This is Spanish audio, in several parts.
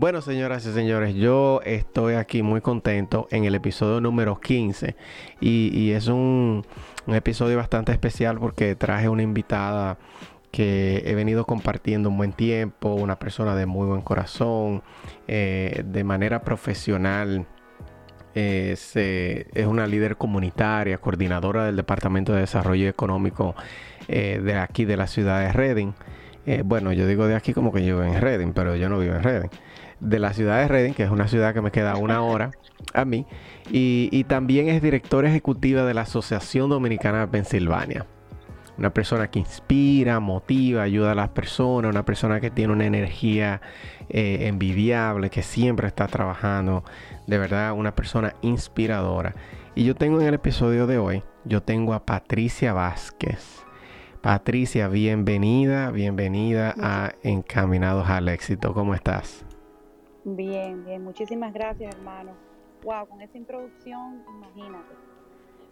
Bueno, señoras y señores, yo estoy aquí muy contento en el episodio número 15 y, es un, episodio bastante especial porque traje una invitada que he venido compartiendo un buen tiempo, una persona de muy buen corazón, eh, de manera profesional. Es, es, una líder comunitaria, coordinadora del Departamento de Desarrollo Económico eh, de aquí de la ciudad de Reading. Eh, bueno, yo digo de aquí como que yo vivo en Reading, pero yo no vivo en Reading de la ciudad de Reading, que es una ciudad que me queda una hora a mí, y, también es directora ejecutiva de la Asociación Dominicana de Pensilvania. Una persona que inspira, motiva, ayuda a las personas, una persona que tiene una energía eh, envidiable, que siempre está trabajando, de verdad, una persona inspiradora. Y yo tengo en el episodio de hoy, yo tengo a Patricia Vázquez. Patricia, bienvenida, bienvenida a Encaminados al Éxito. ¿Cómo estás? Bien, bien, muchísimas gracias, hermano. Wow, con esa introducción, imagínate.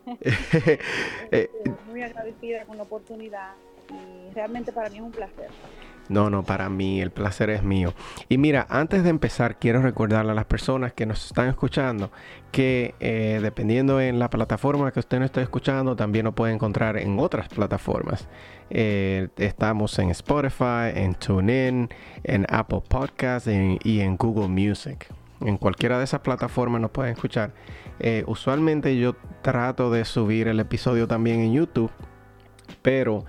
Eh, muy agradecida con la oportunidad y realmente para mí es un placer. No, no, para mí el placer es mío. Y mira, antes de empezar, quiero recordarle a las personas que nos están escuchando que eh, dependiendo en la plataforma que usted nos esté escuchando, también lo puede encontrar en otras plataformas. Eh, estamos en Spotify, en TuneIn, en Apple Podcasts y en Google Music. En cualquiera de esas plataformas nos pueden escuchar. Eh, usualmente yo trato de subir el episodio también en YouTube, pero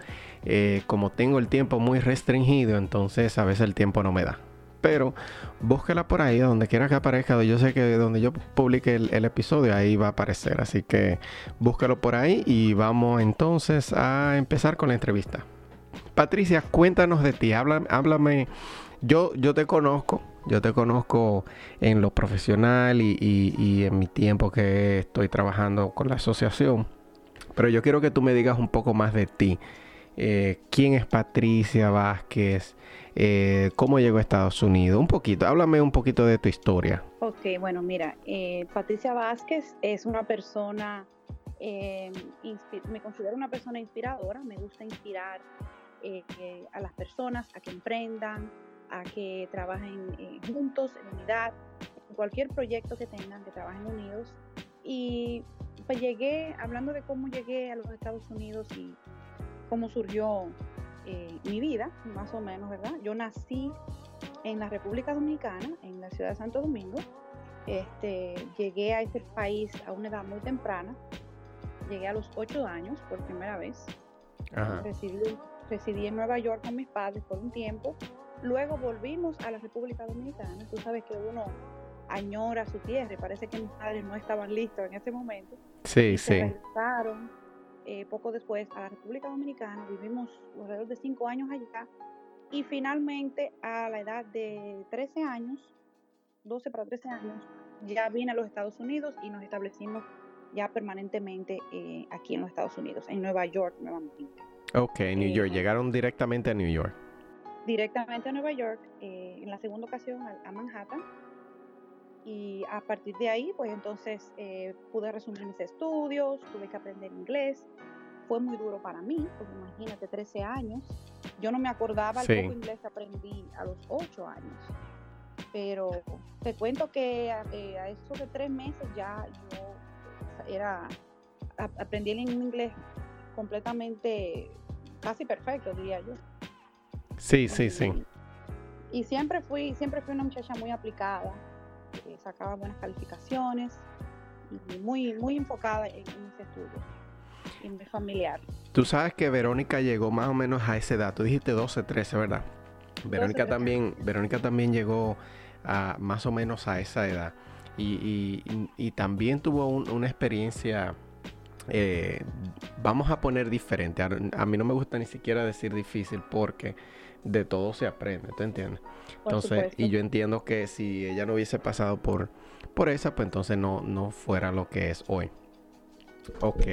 eh, como tengo el tiempo muy restringido, entonces a veces el tiempo no me da. Pero búsquela por ahí, donde quiera que aparezca. Yo sé que donde yo publique el, episodio, ahí va a aparecer. Así que búscalo por ahí y vamos entonces a empezar con la entrevista. Patricia, cuéntanos de ti. Háblame. Yo, yo te conozco. Yo te conozco en lo profesional y en mi tiempo que estoy trabajando con la asociación. Pero yo quiero que tú me digas un poco más de ti. Eh, quién es Patricia Vázquez, eh, cómo llegó a Estados Unidos, un poquito, háblame un poquito de tu historia. Ok, bueno, mira, eh, Patricia Vázquez es una persona, me considero una persona inspiradora, me gusta inspirar a las personas a que emprendan, a que trabajen juntos, en unidad, en cualquier proyecto que tengan, que trabajen unidos. Y pues llegué, hablando de cómo llegué a los Estados Unidos y cómo surgió eh, mi vida, más o menos, ¿verdad? Yo nací en la República Dominicana, en la ciudad de Santo Domingo. Este, llegué a este país a una edad muy temprana. Llegué a los ocho años por primera vez. Residí, residí en Nueva York con mis padres por un tiempo. Luego volvimos a la República Dominicana. Tú sabes que uno añora su tierra y parece que mis padres no estaban listos en ese momento. Sí, sí. regresaron eh, poco después a la República Dominicana, vivimos alrededor de cinco años allá y finalmente a la edad de 13 años, 12 para 13 años, ya vine a los Estados Unidos y nos establecimos ya permanentemente eh, aquí en los Estados Unidos, en Nueva York nuevamente. Ok, New York, eh, llegaron directamente a New York. Directamente a Nueva York, en la segunda ocasión a Manhattan y a partir de ahí, pues entonces eh, pude resumir mis estudios, tuve que aprender inglés. Fue muy duro para mí, porque imagínate, 13 años. Yo no me acordaba el poco inglés que aprendí a los 8 años. Pero te cuento que eh, a eso de tres meses ya yo era, aprendí el inglés completamente, casi perfecto, diría yo. Sí, sí, sí. Y siempre fui, siempre fui una muchacha muy aplicada eh, sacaba buenas calificaciones y muy, muy enfocada en, mis estudios, en mi familiar. Tú sabes que Verónica llegó más o menos a esa edad, tú dijiste 12, 13, ¿verdad? Verónica también, Verónica también llegó a más o menos a esa edad y, y, también tuvo una experiencia eh, vamos a poner diferente. A, mí no me gusta ni siquiera decir difícil porque de todo se aprende, ¿te entiendes? Entonces, y yo entiendo que si ella no hubiese pasado por, por esa, pues entonces no, no fuera lo que es hoy. Ok.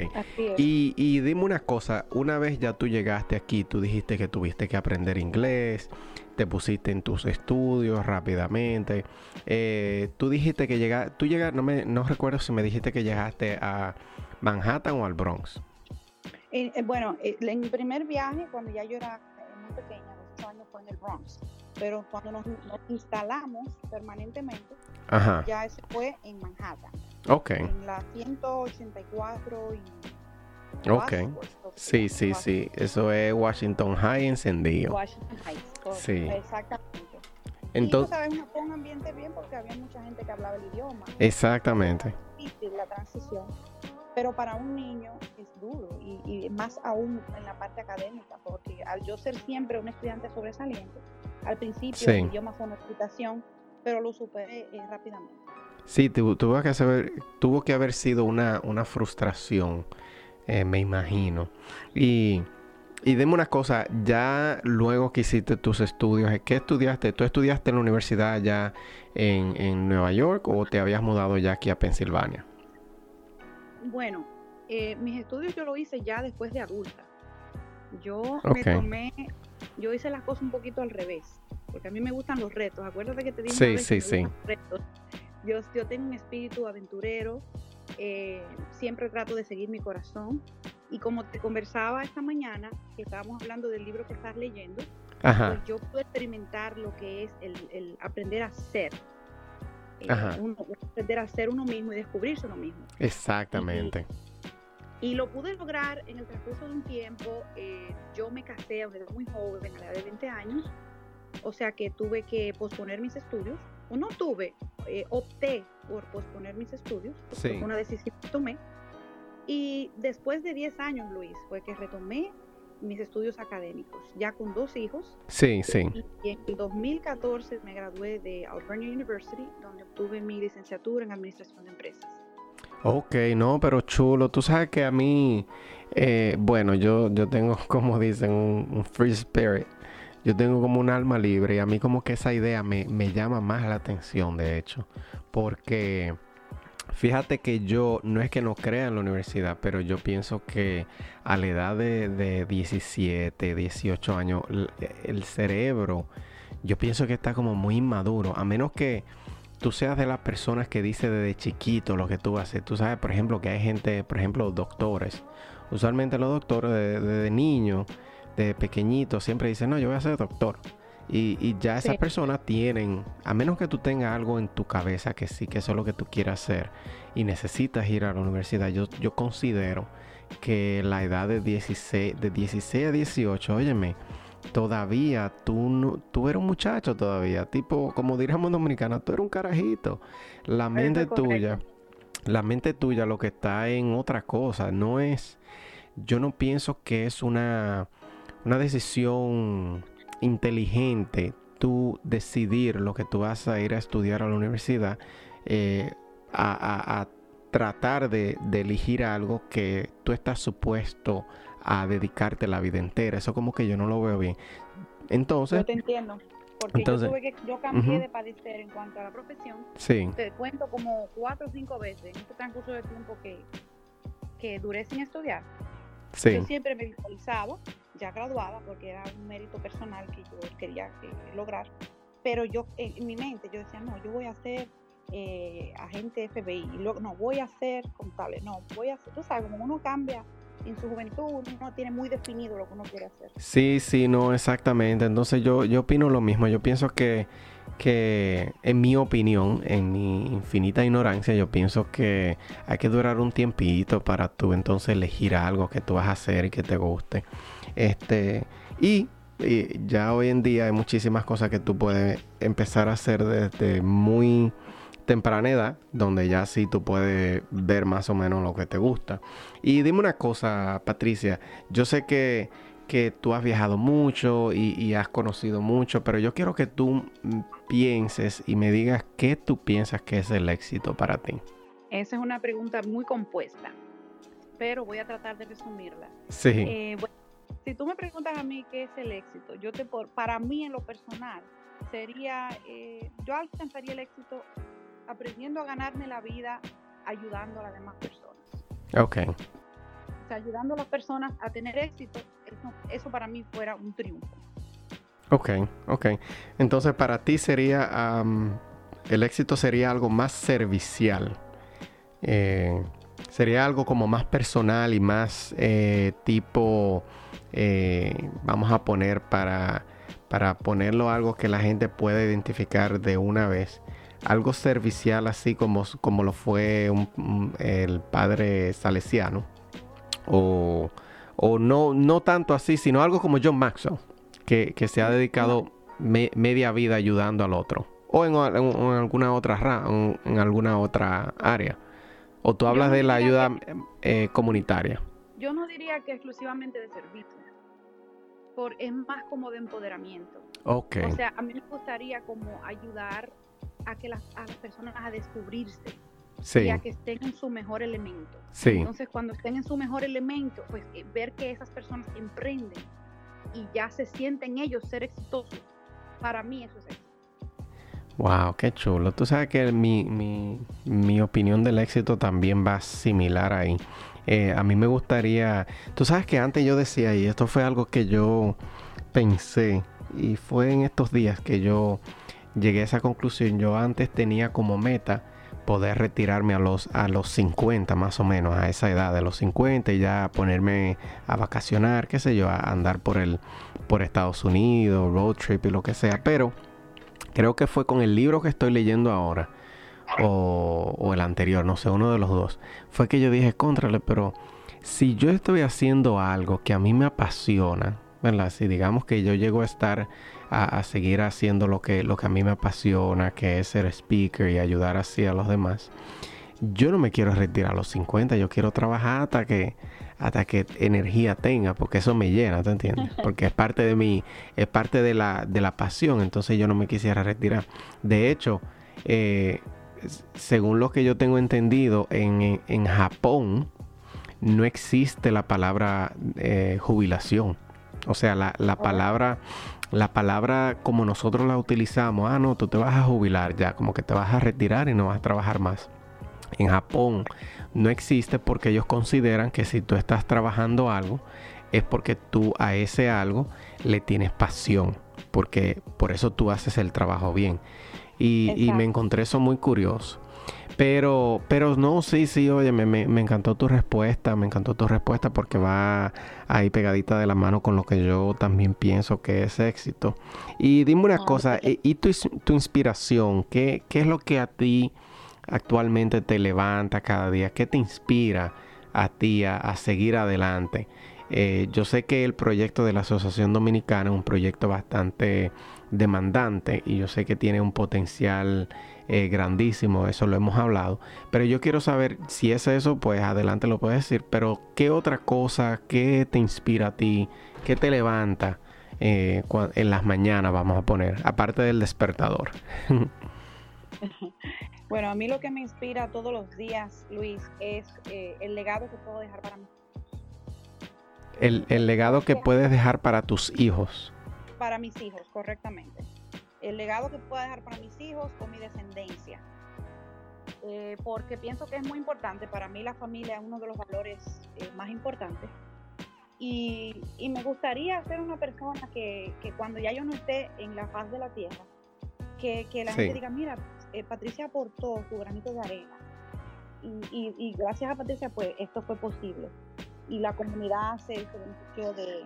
Y, y, dime una cosa, una vez ya tú llegaste aquí, tú dijiste que tuviste que aprender inglés, te pusiste en tus estudios rápidamente. Eh, tú dijiste que llegaste, tú llegaste, no, me, no recuerdo si me dijiste que llegaste a Manhattan o al Bronx. Eh, eh, bueno, en mi primer viaje, cuando ya yo era muy pequeña, fue en el Bronx, pero cuando nos, instalamos permanentemente, ya eso fue en Manhattan. Ok. En la 184 y... Ok. Sí, sí, sí. Eso es Washington High encendido. Washington High. Sí. Exactamente. Entonces, y tú sabes, un ambiente bien porque había mucha gente que hablaba el idioma. Exactamente. Difícil la transición, pero para un niño es duro y, más aún en la parte académica, porque al yo ser siempre un estudiante sobresaliente, al principio el idioma fue una explicación, pero lo superé eh, rápidamente. Sí, tuvo, que haber, tuvo que haber sido una, una frustración, eh, me imagino. Y y dime una cosa, ya luego que hiciste tus estudios, ¿qué estudiaste? ¿Tú estudiaste en la universidad allá en, Nueva York o te habías mudado ya aquí a Pensilvania? Bueno, eh, mis estudios yo lo hice ya después de adulta. Yo me tomé, yo hice las cosas un poquito al revés, porque a mí me gustan los retos. Acuérdate que te dije sí, sí, sí. retos. Yo, yo tengo un espíritu aventurero, eh, siempre trato de seguir mi corazón y como te conversaba esta mañana, que estábamos hablando del libro que estás leyendo, pues yo puedo experimentar lo que es el, aprender a ser. Eh, aprender a ser uno mismo y descubrirse uno mismo. Exactamente. Y, lo pude lograr en el transcurso de un tiempo. Eh, yo me casé a una edad muy joven, a la edad de 20 años, o sea que tuve que posponer mis estudios. O no tuve, eh, opté por posponer mis estudios, fue una decisión que tomé y después de 10 años, Luis, fue que retomé mis estudios académicos, ya con dos hijos. Sí, sí. Y en el 2014 me gradué de Albernia University, donde obtuve mi licenciatura en Administración de Empresas. Ok, no, pero chulo. Tú sabes que a mí, eh, bueno, yo, yo tengo, como dicen, un, free spirit. Yo tengo como un alma libre y a mí como que esa idea me, me llama más la atención, de hecho. Porque Fíjate que yo no es que no crea en la universidad, pero yo pienso que a la edad de, 17, 18 años, el, cerebro, yo pienso que está como muy inmaduro, a menos que tú seas de las personas que dice desde chiquito lo que tú haces. Tú sabes, por ejemplo, que hay gente, por ejemplo, doctores. Usualmente los doctores desde niños, de pequeñitos, siempre dicen, no, yo voy a ser doctor. Y, ya esas personas tienen, a menos que tú tengas algo en tu cabeza que sí, que eso es lo que tú quieras hacer y necesitas ir a la universidad, yo, yo considero que la edad de 16, de 16 a 18, óyeme, todavía tú, tú eres un muchacho todavía, tipo, como diríamos dominicana, tú eres un carajito. La mente tuya, la mente tuya lo que está en otra cosa, no es, yo no pienso que es una, una decisión inteligente tú decidir lo que tú vas a ir a estudiar a la universidad, eh, a, tratar de, elegir algo que tú estás supuesto a dedicarte la vida entera. Eso como que yo no lo veo bien. Entonces... Yo te entiendo. Porque yo, tuve que, yo cambié de padecer en cuanto a la profesión. Sí. Te cuento como cuatro o cinco veces en este transcurso de tiempo que, que duré sin estudiar. Sí. Yo siempre me visualizaba ya graduada, porque era un mérito personal que yo quería eh, lograr, pero yo en, mi mente yo decía, no, yo voy a ser eh, agente FBI, y luego, no, voy a ser contable, no, voy a ser, tú sabes, como uno cambia en su juventud, uno tiene muy definido lo que uno quiere hacer. Sí, sí, no, exactamente. Entonces yo, yo opino lo mismo. Yo pienso que, que, en mi opinión, en mi infinita ignorancia, yo pienso que hay que durar un tiempito para tú entonces elegir algo que tú vas a hacer y que te guste. Este, y, ya hoy en día hay muchísimas cosas que tú puedes empezar a hacer desde muy temprana edad, donde ya sí tú puedes ver más o menos lo que te gusta. Y dime una cosa, Patricia, yo sé que, que tú has viajado mucho y, y, has conocido mucho, pero yo quiero que tú pienses y me digas qué tú piensas que es el éxito para ti. Esa es una pregunta muy compuesta. pero voy a tratar de resumirla. Sí. Eh, si tú me preguntas a mí qué es el éxito, yo te para mí en lo personal sería, eh, yo alcanzaría el éxito aprendiendo a ganarme la vida ayudando a las demás personas. Ok. O sea, ayudando a las personas a tener éxito, eso, para mí fuera un triunfo. Ok, ok. Entonces para ti sería, el éxito sería algo más servicial. Eh, sería algo como más personal y más eh, tipo, eh, vamos a poner para, para ponerlo algo que la gente pueda identificar de una vez. Algo servicial así como, como lo fue el padre salesiano. O, no, no tanto así, sino algo como John Maxwell, que, se ha dedicado media vida ayudando al otro. O en, alguna otra en alguna otra área. ¿O tú hablas de la ayuda eh, comunitaria? Yo no diría que exclusivamente de servicio, por, es más como de empoderamiento. Okay. O sea, a mí me gustaría como ayudar a que las, a las personas a descubrirse sí. y a que estén en su mejor elemento. Sí. Entonces, cuando estén en su mejor elemento, pues eh, ver que esas personas emprenden y ya se sienten ellos ser exitosos, para mí eso es éxito. Wow, qué chulo. Tú sabes que mi, opinión del éxito también va similar ahí. Eh, a mí me gustaría, tú sabes que antes yo decía, y esto fue algo que yo pensé, y fue en estos días que yo llegué a esa conclusión. Yo antes tenía como meta poder retirarme a los, a los 50 más o menos, a esa edad de los 50 y ya ponerme a vacacionar, qué sé yo, a andar por el por Estados Unidos, road trip y lo que sea, pero creo que fue con el libro que estoy leyendo ahora, o, el anterior, no sé, uno de los dos, fue que yo dije, contrale, pero si yo estoy haciendo algo que a mí me apasiona, ¿verdad? Si digamos que yo llego a estar a, seguir haciendo lo que, lo que a mí me apasiona, que es ser speaker y ayudar así a los demás, yo no me quiero retirar a los 50, yo quiero trabajar hasta que, hasta que energía tenga, porque eso me llena, ¿te entiendes? Porque es parte de mi, es parte de la, de la pasión, entonces yo no me quisiera retirar. De hecho, eh, según lo que yo tengo entendido, en, en Japón no existe la palabra eh, jubilación. O sea, la, la palabra la palabra como nosotros la utilizamos, ah, no, tú te vas a jubilar ya, como que te vas a retirar y no vas a trabajar más. En Japón no existe porque ellos consideran que si tú estás trabajando algo es porque tú a ese algo le tienes pasión, porque por eso tú haces el trabajo bien. Y, me encontré eso muy curioso. Pero, pero no, sí, sí, oye, me, me, encantó tu respuesta, me encantó tu respuesta porque va ahí pegadita de la mano con lo que yo también pienso que es éxito. Y dime una cosa, ¿y, tu, tu inspiración? ¿Qué, ¿Qué es lo que a ti actualmente te levanta cada día? ¿Qué te inspira a ti a, seguir adelante? Eh, yo sé que el proyecto de la Asociación Dominicana es un proyecto bastante demandante y yo sé que tiene un potencial eh, grandísimo, eso lo hemos hablado, pero yo quiero saber si es eso, pues adelante lo puedes decir, pero ¿qué otra cosa, qué te inspira a ti, qué te levanta eh, en las mañanas, vamos a poner, aparte del despertador? Bueno, a mí lo que me inspira todos los días, Luis, es eh, el legado que puedo dejar para mí. El, el legado que puedes dejar para tus hijos. Para mis hijos, correctamente. El legado que puedo dejar para mis hijos o mi descendencia. Eh, porque pienso que es muy importante. Para mí la familia es uno de los valores eh, más importantes. Y, y, me gustaría ser una persona que, que, cuando ya yo no esté en la faz de la tierra, que, que la gente diga, mira, eh, Patricia aportó su granito de arena y, gracias a Patricia pues esto fue posible y la comunidad se, benefició de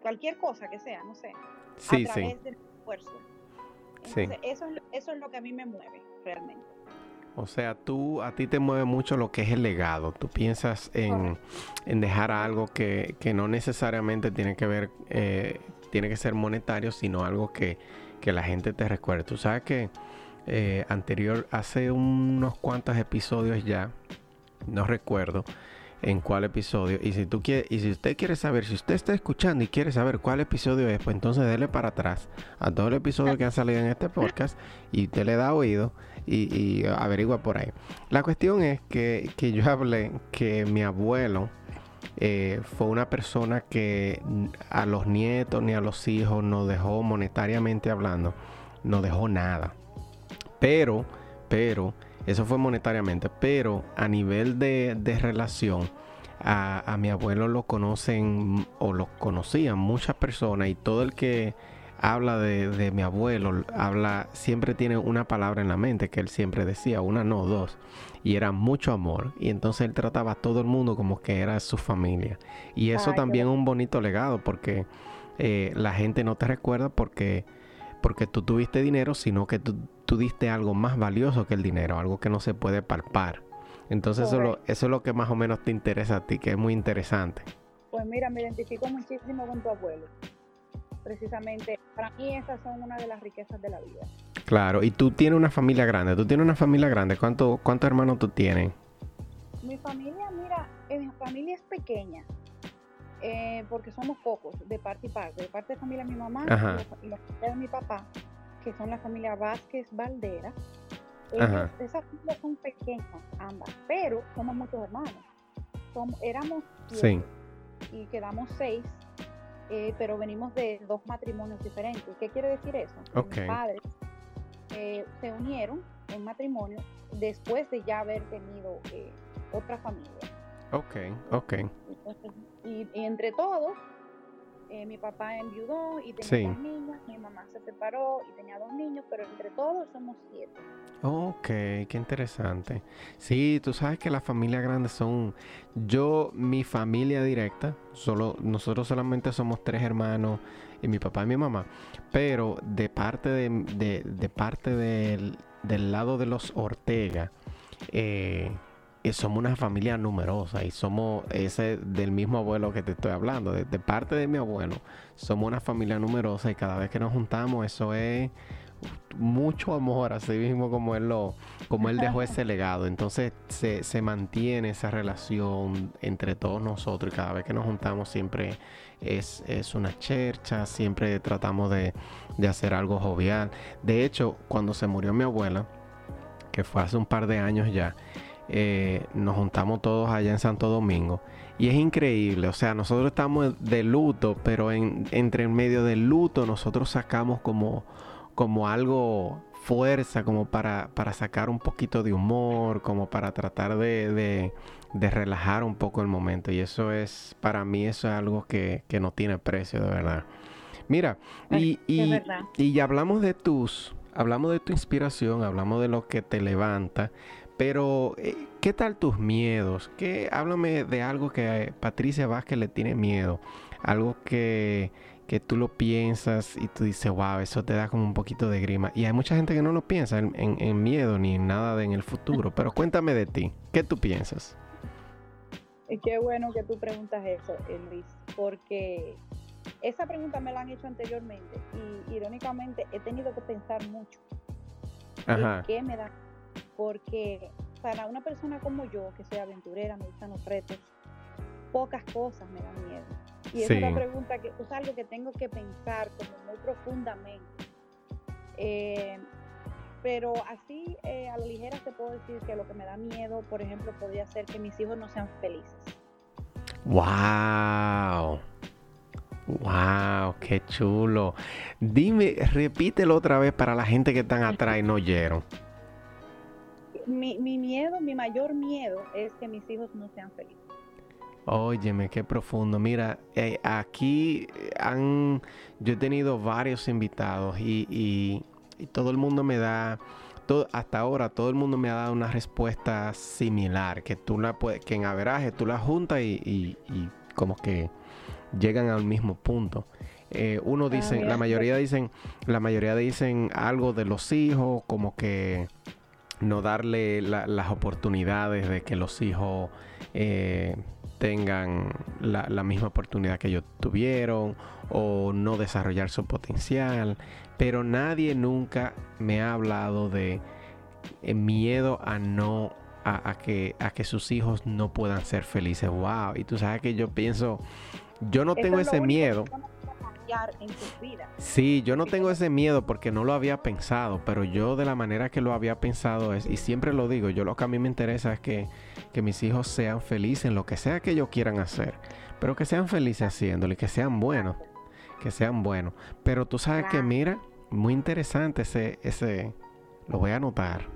cualquier cosa que sea, no sé, a través del esfuerzo. eso, es, eso es lo que a mí me mueve realmente. O sea, tú, a ti te mueve mucho lo que es el legado. Tú piensas en, dejar algo que, no necesariamente tiene que ver, eh, tiene que ser monetario, sino algo que, que la gente te recuerde. Tú sabes que eh, anterior, hace unos cuantos episodios ya, no recuerdo, en cuál episodio. Y si tú quieres, y si usted quiere saber, si usted está escuchando y quiere saber cuál episodio es, pues entonces dele para atrás a todo el episodio que ha salido en este podcast y usted le da oído y, averigua por ahí. La cuestión es que, yo hablé que mi abuelo eh, fue una persona que a los nietos ni a los hijos no dejó monetariamente hablando, no dejó nada. Pero, pero, eso fue monetariamente, pero a nivel de, relación, a, mi abuelo lo conocen o lo conocían muchas personas y todo el que habla de, mi abuelo, habla, siempre tiene una palabra en la mente que él siempre decía, una no, dos. Y era mucho amor. Y entonces él trataba a todo el mundo como que era su familia. Y eso también es un bonito legado porque eh, la gente no te recuerda porque, porque tú tuviste dinero, sino que tú tú diste algo más valioso que el dinero, algo que no se puede palpar. Entonces eso, eso, es lo que más o menos te interesa a ti, que es muy interesante. Pues mira, me identifico muchísimo con tu abuelo. Precisamente, para mí esas son una de las riquezas de la vida. Claro, y tú tienes una familia grande, tú tienes una familia grande, ¿cuánto, cuántos hermanos tú tienes? Mi familia, mira, eh, mi familia es pequeña, eh, porque somos pocos, de parte y parte. De parte de familia de mi mamá y la de mi papá que son la familia Vázquez Valdera. esas familias son pequeñas ambas, pero somos muchos hermanos. éramos sí. y quedamos seis, eh, pero venimos de dos matrimonios diferentes. ¿Qué quiere decir eso? Okay. Mis padres eh, se unieron en matrimonio después de ya haber tenido eh, otra familia. Ok, ok. y, entre todos eh, mi papá enviudó y tenía dos niños, mi mamá se separó y tenía dos niños, pero entre todos somos siete. Ok, qué interesante. Sí, tú sabes que las familias grandes son, yo, mi familia directa, solo, nosotros solamente somos tres hermanos y mi papá y mi mamá, pero de parte de, de, parte del, del lado de los Ortega, eh, somos una familia numerosa y somos ese del mismo abuelo que te estoy hablando, de, parte de mi abuelo, somos una familia numerosa y cada vez que nos juntamos eso es mucho amor, así mismo como él lo, como él dejó ese legado. Entonces se, se, mantiene esa relación entre todos nosotros y cada vez que nos juntamos siempre es, es una chercha, siempre tratamos de, de hacer algo jovial. De hecho, cuando se murió mi abuela, que fue hace un par de años ya, eh, nos juntamos todos allá en Santo Domingo. Y es increíble, o sea, nosotros estamos de luto, pero en, entre en medio del luto nosotros sacamos como, como algo fuerza, como para, para sacar un poquito de humor, como para tratar de, de, relajar un poco el momento. Y eso es, para mí, eso es algo que, que no tiene precio, de verdad. Mira, y, y, y hablamos de tus, hablamos de tu inspiración, hablamos de lo que te levanta. Pero, eh, ¿qué tal tus miedos? ¿Qué, háblame de algo que Patricia Vázquez le tiene miedo. Algo que, tú lo piensas y tú dices, wow, eso te da como un poquito de grima. Y hay mucha gente que no lo piensa en, miedo ni en nada de en el futuro. Pero cuéntame de ti, ¿qué tú piensas? Qué bueno que tú preguntas eso, Luis, porque esa pregunta me la han hecho anteriormente y irónicamente he tenido que pensar mucho. Ajá. ¿Qué me da porque para una persona como yo, que soy aventurera, me gustan los retos, pocas cosas me dan miedo. Y es una pregunta que es algo que tengo que pensar como muy profundamente. Eh, pero así eh, a la ligera te puedo decir que lo que me da miedo, por ejemplo, podría ser que mis hijos no sean felices. ¡Wow! ¡Wow! ¡Qué chulo! Dime, repítelo otra vez para la gente que están atrás y no oyeron mi, miedo, mi mayor miedo es que mis hijos no sean felices. Óyeme, qué profundo. Mira, eh, aquí han, yo he tenido varios invitados y, todo el mundo me da, todo, hasta ahora todo el mundo me ha dado una respuesta similar, que tú la puedes, que en averaje tú la juntas y, como que llegan al mismo punto. Eh, uno ah, dice, la mayoría dicen, la mayoría dicen algo de los hijos, como que no darle las oportunidades de que los hijos eh, tengan la, misma oportunidad que ellos tuvieron o no desarrollar su potencial. Pero nadie nunca me ha hablado de eh, miedo a no a, que, a que sus hijos no puedan ser felices. ¡Wow! Y tú sabes que yo pienso, yo no tengo ese miedo. En Sí, yo no tengo ese miedo porque no lo había pensado, pero yo de la manera que lo había pensado es, y siempre lo digo, yo lo que a mí me interesa es que, que mis hijos sean felices en lo que sea que ellos quieran hacer, pero que sean felices haciéndolo y que sean buenos, que sean buenos. Pero tú sabes que, mira, muy interesante ese, ese, lo voy a anotar.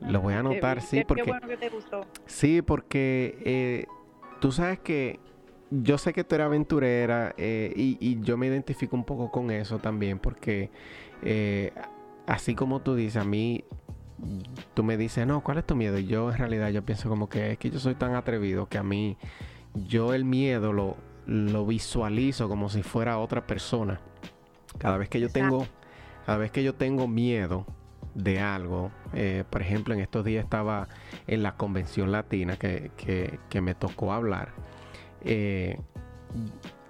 Lo voy a anotar, sí, porque... Qué bueno que te gustó. Sí, porque eh, tú sabes que yo sé que tú eres aventurera eh, y, yo me identifico un poco con eso también porque eh, así como tú dices, a mí tú me dices, no, ¿cuál es tu miedo? Y yo en realidad yo pienso como que es que yo soy tan atrevido que a mí yo el miedo lo, lo visualizo como si fuera otra persona. Cada vez que yo tengo, cada vez que yo tengo miedo de algo, eh, por ejemplo en estos días estaba en la convención latina que, que me tocó hablar eh,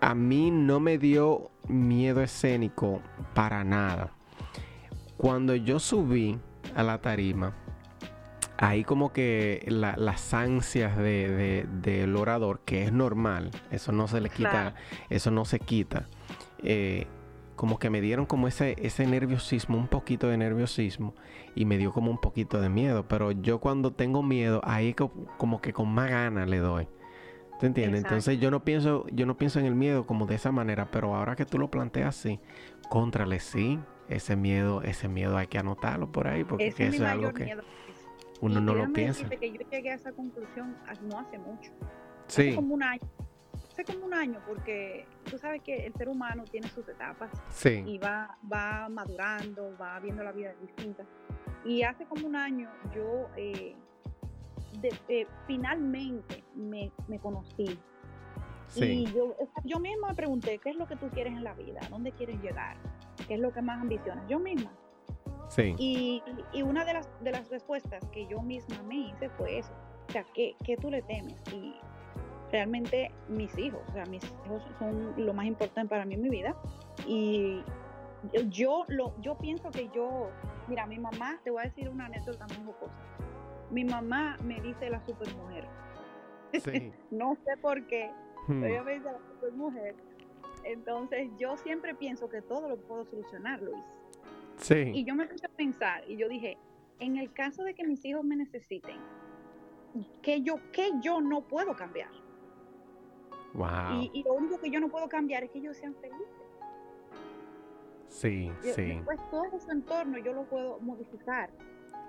a mí no me dio miedo escénico para nada. Cuando yo subí a la tarima, ahí como que las ansias del orador, que es normal, eso no se le quita, eso no se quita. Eh, como que me dieron como ese, ese nerviosismo, un poquito de nerviosismo, y me dio como un poquito de miedo. Pero yo cuando tengo miedo, ahí como que con más ganas le doy. ¿Te entiendes? Entonces yo no pienso, yo no pienso en el miedo como de esa manera, pero ahora que tú lo planteas así, contrale sí, ese miedo, ese miedo hay que anotarlo por ahí, porque eso es algo que uno no lo piensa. Que yo llegué a esa conclusión no hace mucho. Sí. Hace como un año. Hace como un año, porque tú sabes que el ser humano tiene sus etapas sí. y va, va madurando, va viendo la vida distinta. Y hace como un año yo eh, finalmente me, conocí. Y yo, yo misma me pregunté, ¿qué es lo que tú quieres en la vida? ¿Dónde quieres llegar? ¿Qué es lo que más ambicionas? Yo misma. Sí. Y, una de las, de las respuestas que yo misma me hice fue eso. O sea, ¿qué, ¿qué, tú le temes? Y realmente mis hijos, o sea, mis hijos son lo más importante para mí en mi vida. Y yo, lo, yo pienso que yo, mira, mi mamá, te voy a decir una anécdota muy jocosa mi mamá me dice la supermujer. Sí. no sé por qué, hmm. ella me dice la supermujer. Entonces yo siempre pienso que todo lo puedo solucionar, Luis. Sí. Y yo me puse a pensar y yo dije, en el caso de que mis hijos me necesiten, ¿qué yo, qué yo no puedo cambiar? Wow. Y, lo único que yo no puedo cambiar es que ellos sean felices. Sí, sí. Pues todo su entorno yo lo puedo modificar.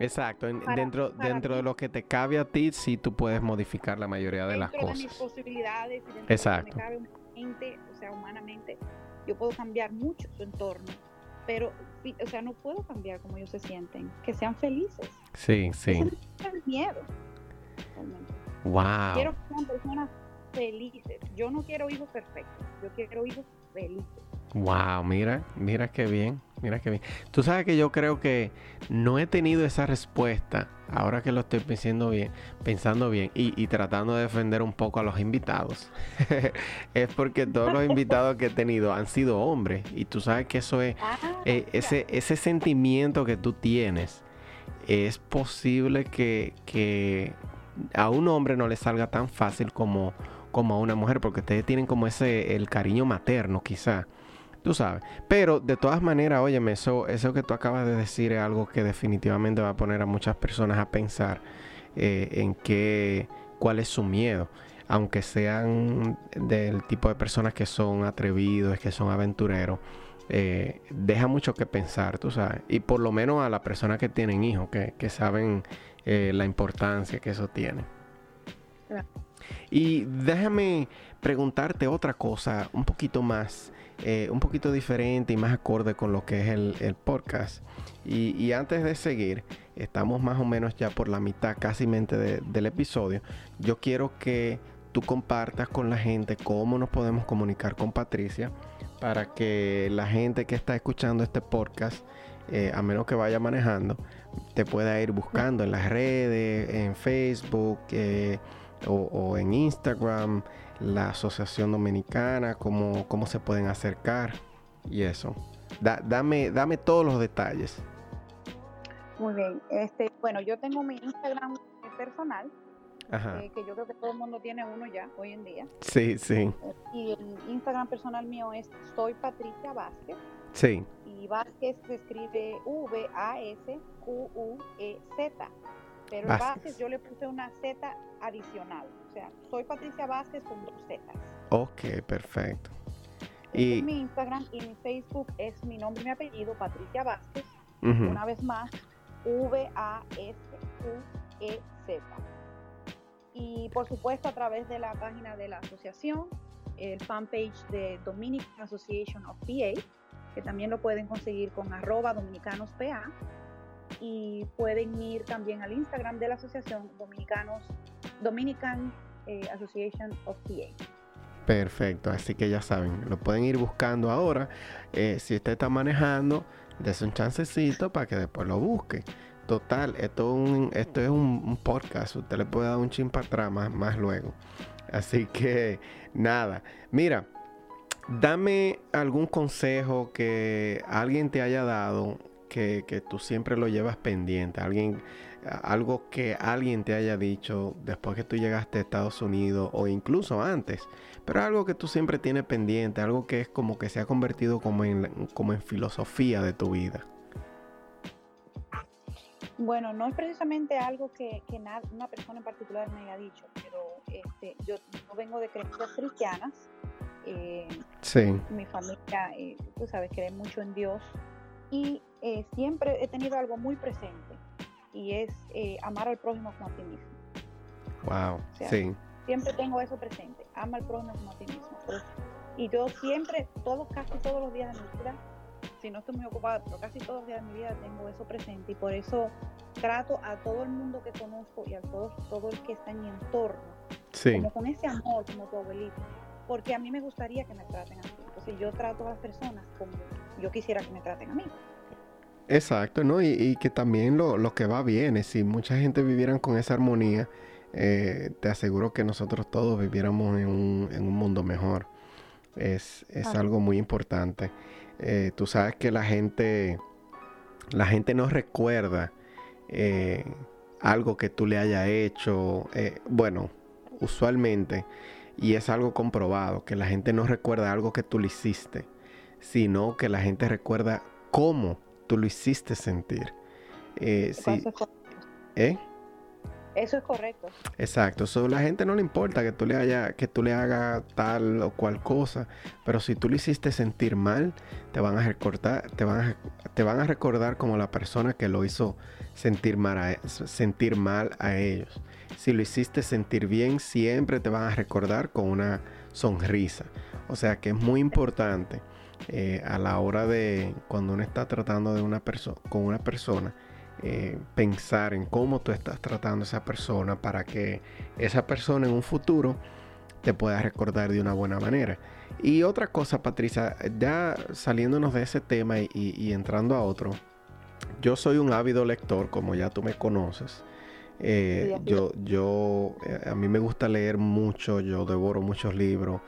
Exacto, dentro, dentro de lo que te cabe a ti, sí tú puedes modificar la mayoría de las cosas. De mis posibilidades, dentro Exacto. De lo que me cabe humanamente, o sea, humanamente, yo puedo cambiar mucho su entorno, pero, o sea, no puedo cambiar como ellos se sienten, que sean felices. Sí, sí. No miedo. Realmente. Wow. Quiero que sean personas felices. Yo no quiero hijos perfectos, yo quiero hijos felices. Wow, mira, mira qué bien, mira qué bien. Tú sabes que yo creo que no he tenido esa respuesta, ahora que lo estoy pensando bien, pensando bien y, tratando de defender un poco a los invitados. es porque todos los invitados que he tenido han sido hombres y tú sabes que eso es, ah, eh, ese, ese sentimiento que tú tienes, es posible que, que a un hombre no le salga tan fácil como, como a una mujer, porque ustedes tienen como ese, el cariño materno quizá. Tú sabes. Pero de todas maneras, óyeme, eso, eso que tú acabas de decir es algo que definitivamente va a poner a muchas personas a pensar eh, en qué, cuál es su miedo. Aunque sean del tipo de personas que son atrevidos, que son aventureros, eh, deja mucho que pensar, tú sabes. Y por lo menos a las personas que tienen hijos, que, que saben eh, la importancia que eso tiene. Y déjame preguntarte otra cosa, un poquito más. Eh, un poquito diferente y más acorde con lo que es el, podcast. Y, antes de seguir, estamos más o menos ya por la mitad casi mente del episodio. Yo quiero que tú compartas con la gente cómo nos podemos comunicar con Patricia para que la gente que está escuchando este podcast, eh, a menos que vaya manejando, te pueda ir buscando en las redes, en Facebook eh, o en Instagram la Asociación Dominicana, cómo, cómo se pueden acercar y eso. dame, dame todos los detalles. Muy bien. Este, bueno, yo tengo mi Instagram personal, eh, que yo creo que todo el mundo tiene uno ya hoy en día. Sí, sí. Y el Instagram personal mío es Soy Patricia Vázquez. Sí. Y Vázquez se escribe V-A-S-Q-U-E-Z. Pero Vázquez. yo le puse una Z adicional. O sea, soy Patricia Vázquez con dos Z. Ok, perfecto. y... Es mi Instagram y mi Facebook es mi nombre y mi apellido, Patricia Vázquez. Una vez más, V-A-S-Q-E-Z. Y por supuesto a través de la página de la asociación, el fanpage de Dominican Association of PA, que también lo pueden conseguir con arroba dominicanospa y pueden ir también al Instagram de la asociación Dominicanos, Dominican eh, Association of PA. Perfecto, así que ya saben, lo pueden ir buscando ahora. Eh, si usted está manejando, des un chancecito para que después lo busque. Total, esto, un, esto es un, podcast, usted le puede dar un chin para atrás más luego. Así que nada, mira, dame algún consejo que alguien te haya dado que, tú siempre lo llevas pendiente, alguien, algo que alguien te haya dicho después que tú llegaste a Estados Unidos o incluso antes, pero algo que tú siempre tienes pendiente, algo que es como que se ha convertido como en, como en filosofía de tu vida. Bueno, no es precisamente algo que, una persona en particular me haya dicho, pero este, yo, vengo de creencias cristianas. Eh, sí. Mi familia, eh, tú sabes, cree mucho en Dios y eh, siempre he tenido algo muy presente y es eh, amar al prójimo como a ti mismo. Wow, sí. Siempre tengo eso presente, ama al prójimo como a ti mismo. y yo siempre, todos, casi todos los días de mi vida, si no estoy muy ocupada, pero casi todos los días de mi vida tengo eso presente y por eso trato a todo el mundo que conozco y a todo, todo el que está en mi entorno, como con ese amor, como tu abuelito, porque a mí me gustaría que me traten así. Entonces yo trato a las personas como yo quisiera que me traten a mí. Exacto, ¿no? Y, que también lo, que va bien es si mucha gente viviera con esa armonía, eh, te aseguro que nosotros todos viviéramos en un, en un mundo mejor. Es, es algo muy importante. Eh, tú sabes que la gente, la gente no recuerda eh, algo que tú le hayas hecho. bueno, usualmente, y es algo comprobado, que la gente no recuerda algo que tú le hiciste, sino que la gente recuerda cómo tú lo hiciste sentir. Eh, sí. ¿Eh? Eso es correcto. Exacto. a la gente no le importa que tú le haya, que tú le hagas tal o cual cosa, pero si tú lo hiciste sentir mal, te van a recordar, te van a, te van a recordar como la persona que lo hizo sentir mal, a, sentir mal a ellos. Si lo hiciste sentir bien, siempre te van a recordar con una sonrisa. O sea que es muy importante eh, a la hora de cuando uno está tratando de una con una persona eh, pensar en cómo tú estás tratando a esa persona para que esa persona en un futuro te pueda recordar de una buena manera. Y otra cosa, Patricia, ya saliéndonos de ese tema y, entrando a otro, yo soy un ávido lector, como ya tú me conoces. Eh, yo, yo, a mí me gusta leer mucho, yo devoro muchos libros,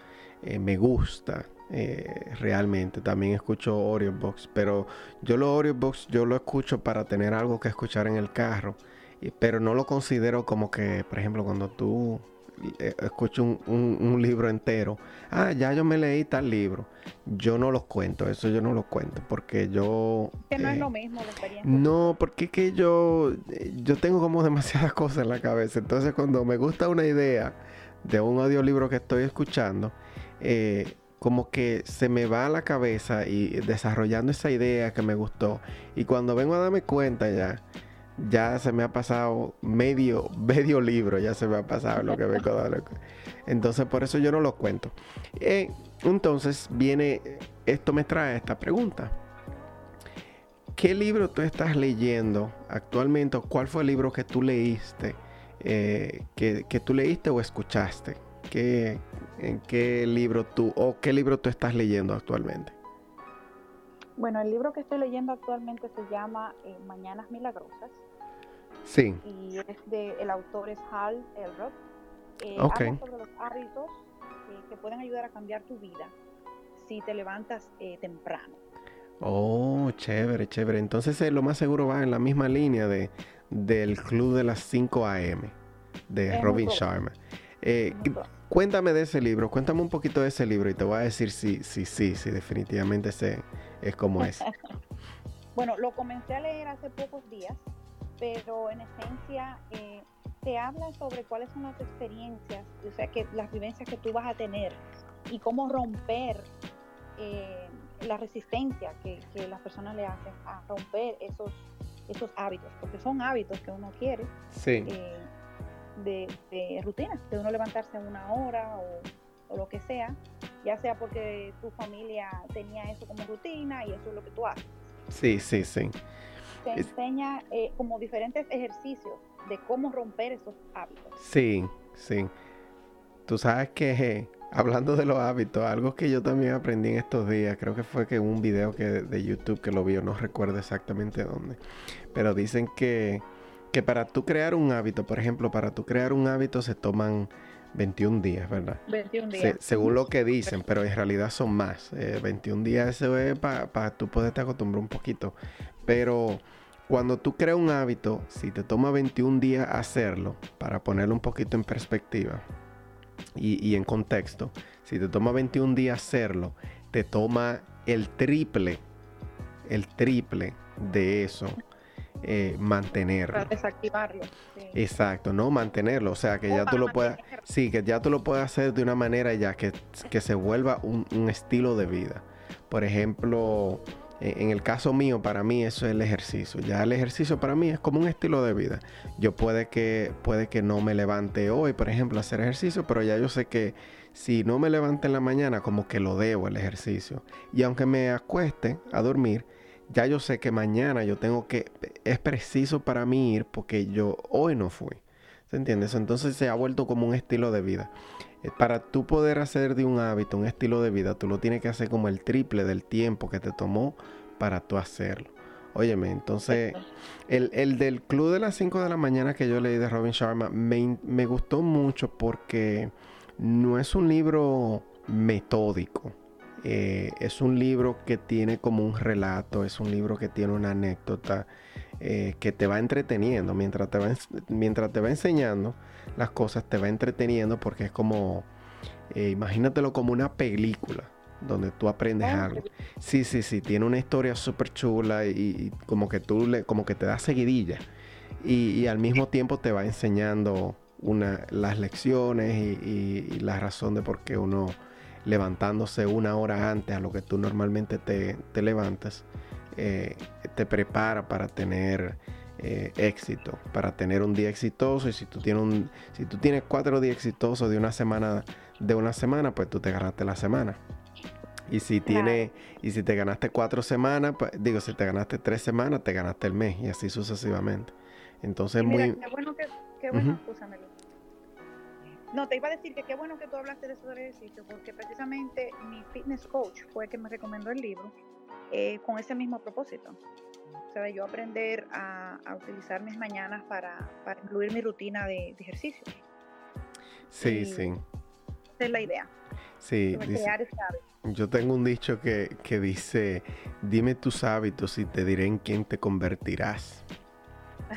me gusta. Eh, realmente. También escucho Box pero yo lo Box yo lo escucho para tener algo que escuchar en el carro, pero no lo considero como que, por ejemplo, cuando tú eh, escuchas un, libro entero, ah, ya yo me leí tal libro, yo no los cuento, eso yo no lo cuento, porque yo... Que no es eh, lo mismo la experiencia. No, porque que yo, yo tengo como demasiadas cosas en la cabeza, entonces cuando me gusta una idea de un audiolibro que estoy escuchando, eh, como que se me va a la cabeza y desarrollando esa idea que me gustó. Y cuando vengo a darme cuenta ya, ya se me ha pasado medio, medio libro, ya se me ha pasado lo que vengo a dar. Entonces por eso yo no lo cuento. Eh, entonces viene, esto me trae esta pregunta. ¿Qué libro tú estás leyendo actualmente? ¿Cuál fue el libro que tú leíste? Eh, que, que tú leíste o escuchaste? ¿Qué, ¿En qué libro tú o qué libro tú estás leyendo actualmente? Bueno, el libro que estoy leyendo actualmente se llama eh, Mañanas Milagrosas. Sí. Y es de, el autor es Hal Elrod. Eh, Habla sobre los hábitos eh, que pueden ayudar a cambiar tu vida si te levantas eh, temprano. Oh, chévere, chévere. Entonces lo más seguro va en la misma línea de, del club de las 5 a.m. de Robin Sharma. Eh, cuéntame de ese libro, cuéntame un poquito de ese libro y te voy a decir si sí, sí, sí, definitivamente ese es como es. bueno, lo comencé a leer hace pocos días, pero en esencia eh, te habla sobre cuáles son las experiencias, o sea, que las vivencias que tú vas a tener y cómo romper eh, la resistencia que, las personas le hacen a romper esos, esos hábitos, porque son hábitos que uno quiere. Eh, de, de, rutina, de uno levantarse una hora o, lo que sea, ya sea porque tu familia tenía eso como rutina y eso es lo que tú haces. Sí, sí, sí. Te enseña eh, como diferentes ejercicios de cómo romper esos hábitos. Sí, sí. Tú sabes que hablando de los hábitos, algo que yo también aprendí en estos días, creo que fue que un video que, de YouTube que lo vi, no recuerdo exactamente dónde, pero dicen que, que para tú crear un hábito, por ejemplo, para tú crear un hábito se toman 21 días, ¿verdad? 21 días. según lo que dicen, pero en realidad son más. 21 eh, días eso es para pa tú poderte acostumbrar un poquito. Pero cuando tú creas un hábito, si te toma 21 días hacerlo, para ponerlo un poquito en perspectiva, y, en contexto, si te toma 21 días hacerlo, te toma el triple, el triple de eso eh, mantenerlo. Para desactivarlo. Exacto, no mantenerlo, o sea que ya tú lo puedas, sí, que ya tú lo puedas hacer de una manera ya que, que se vuelva un, un, estilo de vida. Por ejemplo, eh, en el caso mío, para mí eso es el ejercicio. Ya el ejercicio para mí es como un estilo de vida. Yo puede que, puede que no me levante hoy, por ejemplo, a hacer ejercicio, pero ya yo sé que si no me levante en la mañana, como que lo debo el ejercicio. Y aunque me acueste a dormir, ya yo sé que mañana yo tengo que, es preciso para mí ir porque yo hoy no fui. ¿Se entiende? Entonces se ha vuelto como un estilo de vida. Eh, para tú poder hacer de un hábito un estilo de vida, tú lo tienes que hacer como el triple del tiempo que te tomó para tú hacerlo. Óyeme, entonces, el, del Club de las 5 de la mañana que yo leí de Robin Sharma me, me gustó mucho porque no es un libro metódico. Eh, es un libro que tiene como un relato, es un libro que tiene una anécdota eh, que te va entreteniendo. Mientras te va, mientras te va enseñando las cosas, te va entreteniendo porque es como, eh, imagínatelo como una película donde tú aprendes ah, algo. Sí, sí, sí, tiene una historia súper chula y, como que tú le, como que te da seguidilla. Y, al mismo tiempo te va enseñando una, las lecciones y, la razón de por qué uno levantándose una hora antes a lo que tú normalmente te, te levantas, eh, te prepara para tener eh, éxito, para tener un día exitoso. Y si tú tienes un, si tú tienes cuatro días exitosos de una semana, de una semana, pues tú te ganaste la semana. Y si tiene, y si te ganaste cuatro semanas, pues, digo, si te ganaste tres semanas, te ganaste el mes y así sucesivamente. Entonces, muy. Qué bueno que, qué bueno, No, te iba a decir que qué bueno que tú hablaste de esos ejercicios, porque precisamente mi fitness coach fue el que me recomendó el libro eh, con ese mismo propósito sea, yo aprender a, utilizar mis mañanas para, incluir mi rutina de, ejercicio. Sí, sí. Esa es la idea. Sí, yo tengo un dicho que, dice, dime tus hábitos y te diré en quién te convertirás.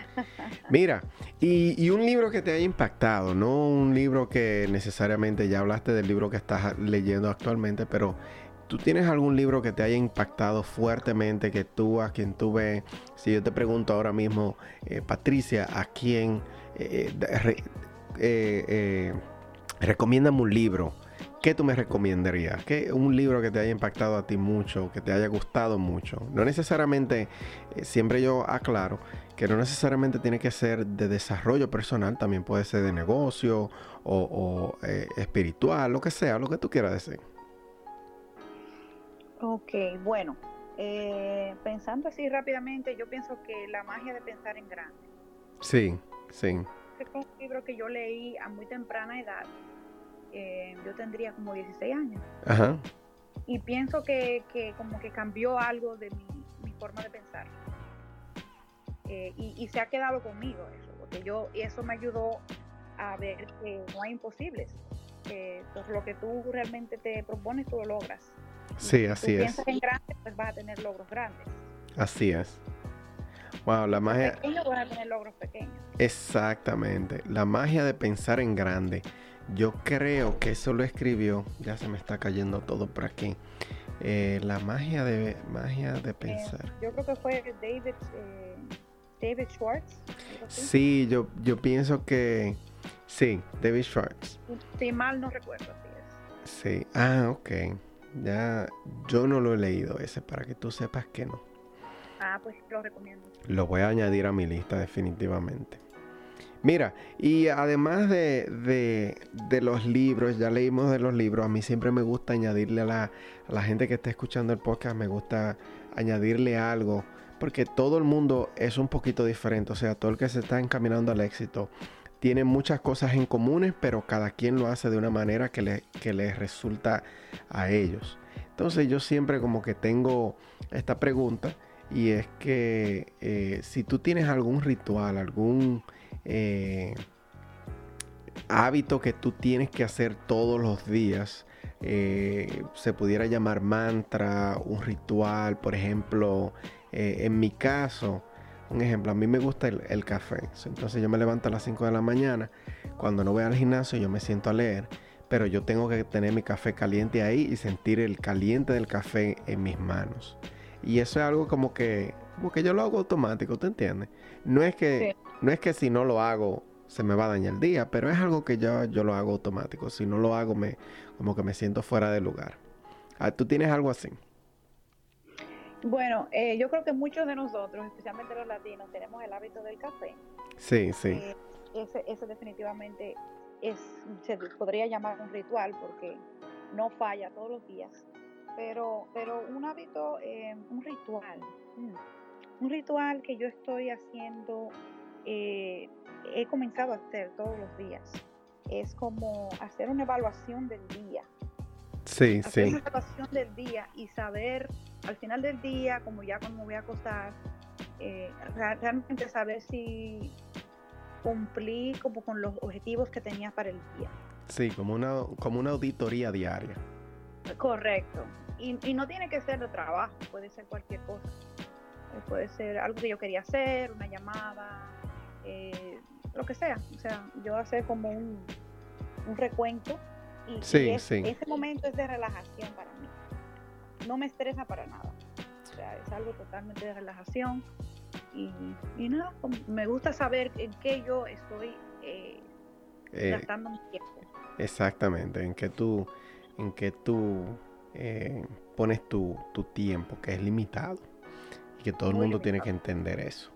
Mira, y, un libro que te haya impactado, no un libro que necesariamente ya hablaste del libro que estás leyendo actualmente, pero ¿Tú tienes algún libro que te haya impactado fuertemente, que tú, a quien tú ves? Si yo te pregunto ahora mismo, eh, Patricia, ¿a quién eh, eh, recomiéndame un libro? ¿Qué tú me recomendarías? ¿Qué, un libro que te haya impactado a ti mucho, que te haya gustado mucho? No necesariamente, siempre yo aclaro, que no necesariamente tiene que ser de desarrollo personal, también puede ser de negocio o, o espiritual, lo que sea, lo que tú quieras decir. Ok, bueno, eh, pensando así rápidamente, yo pienso que la magia de pensar en grande. Sí, sí. Es un libro que yo leí a muy temprana edad. Eh, yo tendría como 16 años. Ajá. Y pienso que, como que cambió algo de mi, forma de pensar. Eh, y, se ha quedado conmigo eso, porque yo, y eso me ayudó a ver que no hay imposibles. Que lo que tú realmente te propones, tú lo logras. Sí, así es. en grande, pues vas a tener logros grandes. Así es. Wow, la magia. Pequeño van a tener logros pequeños. Exactamente, la magia de pensar en grande. Yo creo que eso lo escribió, ya se me está cayendo todo por aquí. Eh, la magia de magia de pensar. yo creo que fue David, eh, David Schwartz. Sí, yo, yo pienso que sí, David Schwartz. Si mal no recuerdo, así es. Sí, ah, ok. Ya, yo no lo he leído ese para que tú sepas que no. Ah, pues lo recomiendo. Lo voy a añadir a mi lista definitivamente. Mira, y además de, los libros, ya leímos de los libros, a mí siempre me gusta añadirle a la, a la gente que está escuchando el podcast, me gusta añadirle algo, porque todo el mundo es un poquito diferente, o sea, todo el que se está encaminando al éxito tiene muchas cosas en comunes, pero cada quien lo hace de una manera que, le, que les resulta a ellos. Entonces yo siempre como que tengo esta pregunta y es que eh, si tú tienes algún ritual, algún eh, hábito que tú tienes que hacer todos los días, eh, se pudiera llamar mantra, un ritual, por ejemplo, en mi caso, un ejemplo, a mí me gusta el, café, entonces yo me levanto a las 5 de la mañana, cuando no voy al gimnasio yo me siento a leer, pero yo tengo que tener mi café caliente ahí y sentir el caliente del café en mis manos. Y eso es algo como que, como que yo lo hago automático, ¿te entiendes? No es que, no es que si no lo hago se me va a dañar el día, pero es algo que yo, yo lo hago automático. Si no lo hago, me, como que me siento fuera de lugar. Ah, ¿Tú tienes algo así? Bueno, eh, yo creo que muchos de nosotros, especialmente los latinos, tenemos el hábito del café. Sí, sí. Eh, ese, ese, definitivamente es, se podría llamar un ritual porque no falla todos los días pero, pero un hábito, eh, un ritual, mm, un ritual que yo estoy haciendo, eh, he comenzado a hacer todos los días, es como hacer una evaluación del día. Sí, hacer Una evaluación del día y saber al final del día, como ya cuando me voy a acostar, eh, realmente saber si cumplí como con los objetivos que tenía para el día. Sí, como una, como una auditoría diaria. Correcto. Y, no tiene que ser de trabajo, puede ser cualquier cosa. Puede ser algo que yo quería hacer, una llamada, eh, lo que sea. O sea, yo hacer como un, recuento y, ese momento es de relajación para mí. No me estresa para nada. O sea, es algo totalmente de relajación. Y, nada, me gusta saber en qué yo estoy eh, gastando mi tiempo. Exactamente, en qué tú, en que tú eh, pones tu, tiempo, que es limitado. Y que todo el mundo tiene que entender eso.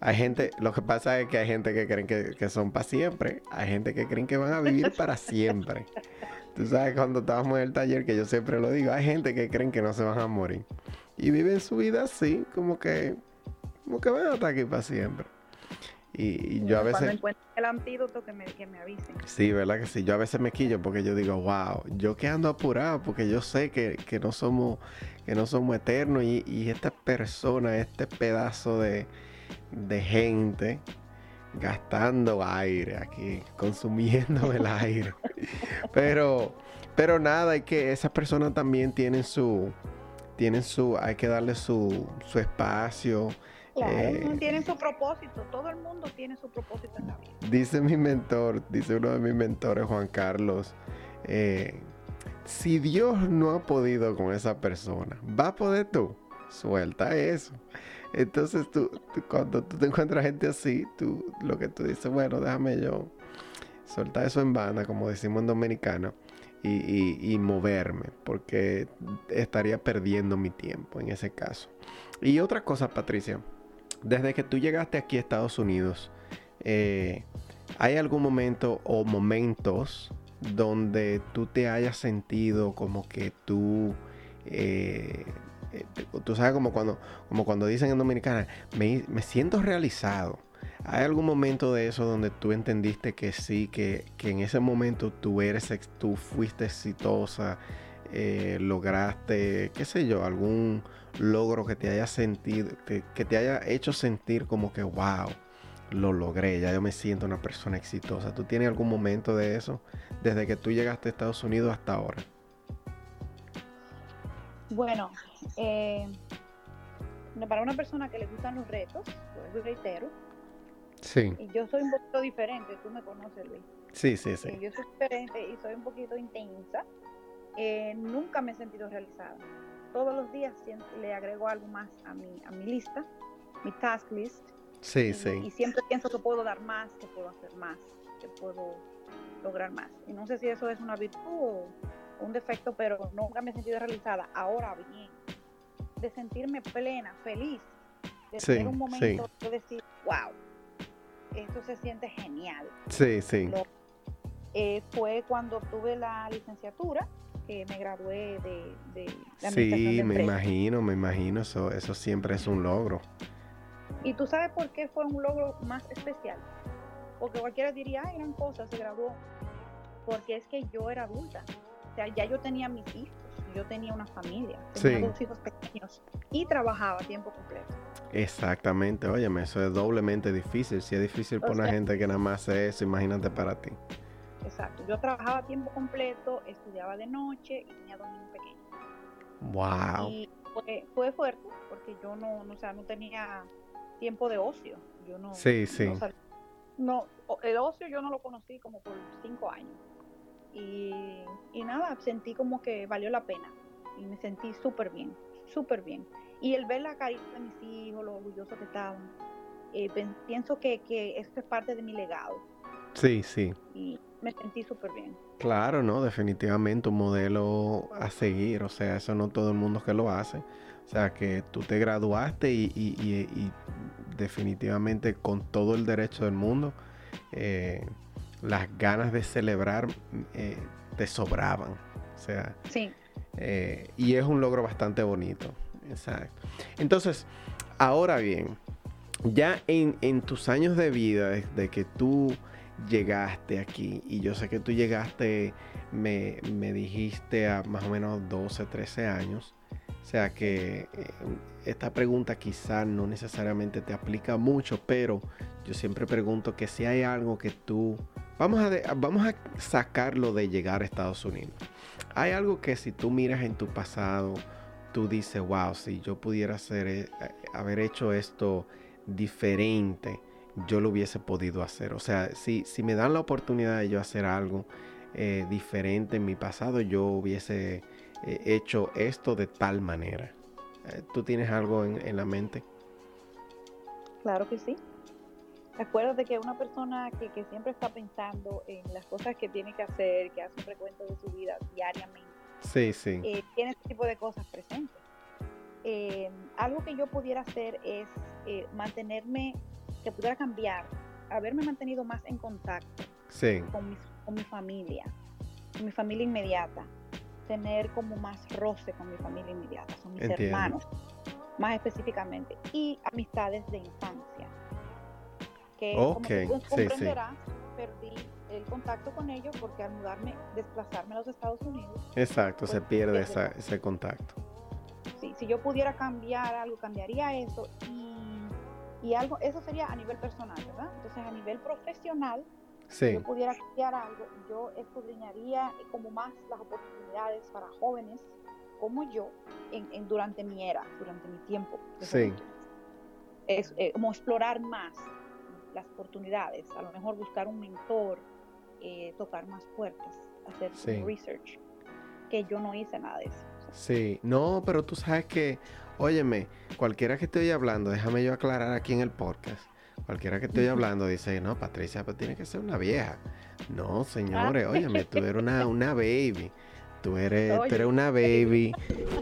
Hay gente, lo que pasa es que hay gente que creen que, son para siempre. Hay gente que creen que van a vivir para siempre. Tú sabes, cuando estábamos en el taller, que yo siempre lo digo, hay gente que creen que no se van a morir. Y viven su vida así, como que, como que van a estar aquí para siempre. Y, yo a veces... Cuando encuentre el antídoto, que me, que me avisen. Sí, ¿verdad que sí? Yo a veces me quillo porque yo digo, wow, yo que ando apurado porque yo sé que, no somos que no somos eternos y, esta persona, este pedazo de, gente gastando aire aquí, consumiendo el aire. pero, pero nada, hay que esas personas también tienen su, tienen su, hay que darle su, su espacio Claro, eh, tienen su propósito, todo el mundo tiene su propósito en la vida. Dice mi mentor, dice uno de mis mentores, Juan Carlos, eh, si Dios no ha podido con esa persona, ¿va a poder tú? Suelta eso. Entonces tú, cuando tú te encuentras gente así, tú lo que tú dices, bueno, déjame yo soltar eso en banda, como decimos en dominicano, y, moverme, porque estaría perdiendo mi tiempo en ese caso. Y otra cosa, Patricia, desde que tú llegaste aquí a Estados Unidos, eh, ¿hay algún momento o momentos donde tú te hayas sentido como que tú, eh, tú sabes como cuando, como cuando dicen en Dominicana, me, siento realizado? ¿Hay algún momento de eso donde tú entendiste que sí, que, que en ese momento tú eres, tú fuiste exitosa, lograste, qué sé yo, algún logro que te haya sentido, que, te haya hecho sentir como que, wow, lo logré, ya yo me siento una persona exitosa. ¿Tú tienes algún momento de eso desde que tú llegaste a Estados Unidos hasta ahora? Bueno, eh, para una persona que le gustan los retos, pues reitero. Sí. Y yo soy un poquito diferente, tú me conoces, Luis. Sí, sí, sí. Eh, yo soy diferente y soy un poquito intensa. Eh, nunca me he sentido realizada. Todos los días le agrego algo más a mi, a mi lista, mi task list. Sí, y, sí. Y siempre pienso que puedo dar más, que puedo hacer más, que puedo lograr más. Y no sé si eso es una virtud o un defecto, pero nunca me he sentido realizada. Ahora bien, de sentirme plena, feliz, de tener un momento de decir, wow, esto se siente genial. Sí, sí. Eh, fue cuando obtuve la licenciatura, que me gradué de, de, Sí, me imagino, me imagino, eso, eso siempre es un logro. ¿Y tú sabes por qué fue un logro más especial? Porque cualquiera diría, ay, gran cosa, se graduó. Porque es que yo era adulta. O sea, ya yo tenía mis hijos, yo tenía una familia, tenía dos hijos pequeños y trabajaba a tiempo completo. Exactamente, óyeme, eso es doblemente difícil. Si es difícil para una gente que nada más hace eso, imagínate para ti. Exacto, yo trabajaba a tiempo completo, estudiaba de noche y tenía dos niños pequeños. Wow. Y fue, fuerte porque yo no, no, o sea, no tenía tiempo de ocio. Yo no, sí, sí. No, el ocio yo no lo conocí como por cinco años. Y, y nada, sentí como que valió la pena. Y me sentí súper bien, súper bien. Y el ver la carita de mis hijos, lo orgullosos que estaban, eh, pienso que, que esto es parte de mi legado. Sí, sí. Y me sentí súper bien. Claro, no, definitivamente un modelo a seguir, o sea, eso no todo el mundo que lo hace. O sea, que tú te graduaste y, y, definitivamente con todo el derecho del mundo, eh, las ganas de celebrar eh, te sobraban. O sea, sí. Eh, y es un logro bastante bonito. Exacto. Entonces, ahora bien, ya en, en tus años de vida, desde que tú llegaste aquí, y yo sé que tú llegaste, me, me dijiste a más o menos 12, 13 años, o sea que eh, esta pregunta quizá no necesariamente te aplica mucho, pero yo siempre pregunto que si hay algo que tú... Vamos a, vamos a sacarlo de llegar a Estados Unidos. Hay algo que si tú miras en tu pasado, tú dices, wow, si yo pudiera hacer, eh, haber hecho esto diferente, yo lo hubiese podido hacer. O sea, si, si me dan la oportunidad de yo hacer algo eh, diferente en mi pasado, yo hubiese eh, hecho esto de tal manera. Eh, ¿Tú tienes algo en, la mente? Claro que sí. Acuérdate que una persona que, que, siempre está pensando en las cosas que tiene que hacer, que hace un recuento de su vida diariamente, sí, sí. tiene este tipo de cosas presentes. algo que yo pudiera hacer es mantenerme que pudiera cambiar, haberme mantenido más en contacto con, mi, con mi familia, con mi familia inmediata, tener como más roce con mi familia inmediata, con mis hermanos, más específicamente, y amistades de infancia. Que como tú comprenderás, perdí el contacto con ellos porque al mudarme, desplazarme a los Estados Unidos. Exacto, se pues, pierde ese contacto. Sí, si yo pudiera cambiar algo, cambiaría eso y y algo, eso sería a nivel personal, ¿verdad? Entonces a nivel profesional, si yo pudiera cambiar algo, yo escudriñaría como más las oportunidades para jóvenes como yo en, durante mi era, durante mi tiempo. Sí. Es eh, como explorar más las oportunidades, a lo mejor buscar un mentor, eh, tocar más puertas, hacer research, que yo no hice nada de eso. Sí, no, pero tú sabes que Óyeme, cualquiera que estoy hablando, déjame yo aclarar aquí en el podcast. Cualquiera que estoy hablando dice, no, Patricia, pues tiene que ser una vieja. No, señores, ah. óyeme, tú eres una, una baby. Tú eres, tú eres una baby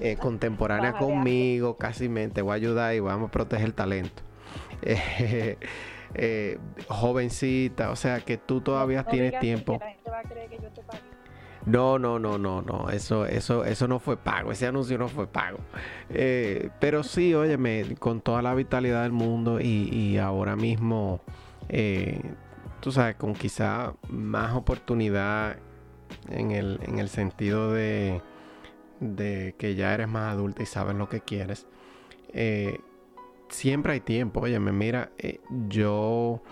eh, contemporánea conmigo, casi me te voy a ayudar y vamos a proteger el talento. Eh, jovencita, o sea que tú todavía tienes tiempo. No, no, no, no, no. Eso, eso, eso no fue pago. Ese anuncio no fue pago. Eh, pero sí, óyeme, con toda la vitalidad del mundo y, ahora mismo, eh, tú sabes, con quizá más oportunidad en el, en el sentido de, de que ya eres más adulta y sabes lo que quieres. Eh, siempre hay tiempo. Óyeme, mira, yo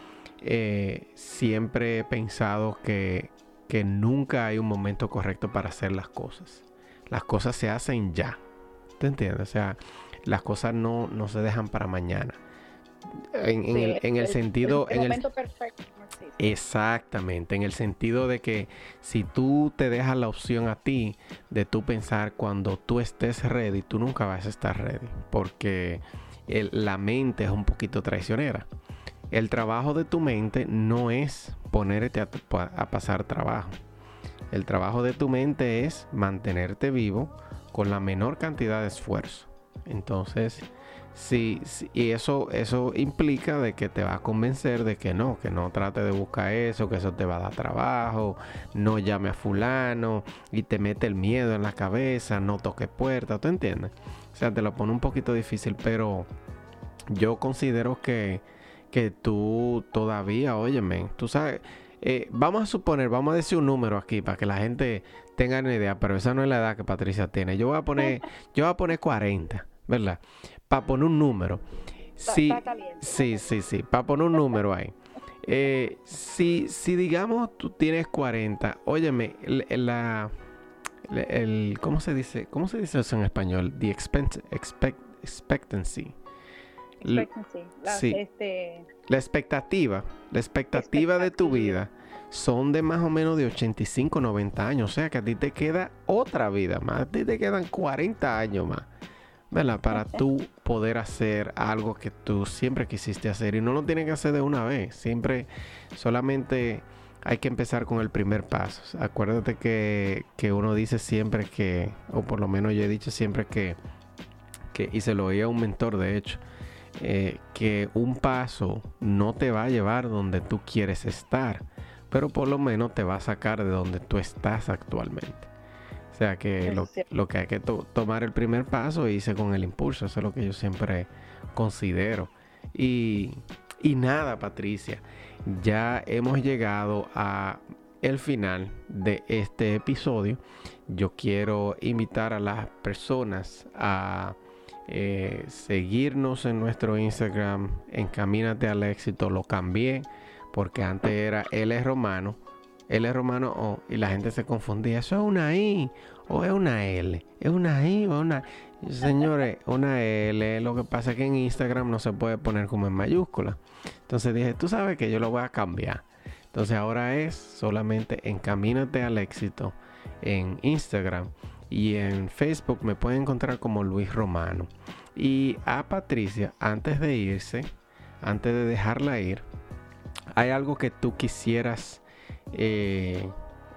siempre he pensado que que nunca hay un momento correcto para hacer las cosas. Las cosas se hacen ya. ¿Te entiendes? O sea, las cosas no, no se dejan para mañana. En, el, sentido... en el, perfecto. Exactamente, en el sentido de que si tú te dejas la opción a ti de tú pensar cuando tú estés ready, tú nunca vas a estar ready, porque la mente es un poquito traicionera. El trabajo de tu mente no es ponerte a, pasar trabajo. El trabajo de tu mente es mantenerte vivo con la menor cantidad de esfuerzo. Entonces, Sí, y eso, eso implica de que te va a convencer de que no, que no trate de buscar eso, que eso te va a dar trabajo, no llame a fulano y te mete el miedo en la cabeza, no toque puerta, ¿tú entiendes? O sea, te lo pone un poquito difícil, pero yo considero que, que tú todavía, óyeme, tú sabes, eh, vamos a suponer, vamos a decir un número aquí para que la gente tenga una idea, pero esa no es la edad que Patricia tiene. Yo voy a poner, yo voy a poner 40, ¿verdad? Para poner un número. Sí, sí, sí, sí, para poner un número ahí. Eh, si, si digamos tú tienes 40, óyeme, la, el, ¿cómo se dice? ¿Cómo se dice eso en español? The expect, expectancy. Expectancy. La, sí. este... la expectativa, la expectativa de tu vida son de más o menos de 85, 90 años. O sea que a ti te queda otra vida más. A ti te quedan 40 años más. ¿Verdad? Para tú poder hacer algo que tú siempre quisiste hacer y no lo tienes que hacer de una vez, siempre solamente hay que empezar con el primer paso. Acuérdate que, uno dice siempre que, o por lo menos yo he dicho siempre que, que y se lo oía a un mentor de hecho, eh, que un paso no te va a llevar donde tú quieres estar, pero por lo menos te va a sacar de donde tú estás actualmente. O sea que lo, que hay que tomar el primer paso e irse con el impulso. Eso es lo que yo siempre considero. Y, y nada, Patricia. Ya hemos llegado a el final de este episodio. Yo quiero invitar a las personas a eh, seguirnos en nuestro Instagram. Encamínate al éxito. Lo cambié porque antes era Él es romano él es romano O y la gente se confundía. Eso es una I o es una L. Es una I o una. Señores, una L. Lo que pasa es que en Instagram no se puede poner como en mayúscula. Entonces dije, tú sabes que yo lo voy a cambiar. Entonces ahora es solamente encamínate al éxito en Instagram y en Facebook me pueden encontrar como Luis Romano. Y a Patricia, antes de irse, antes de dejarla ir, hay algo que tú quisieras eh,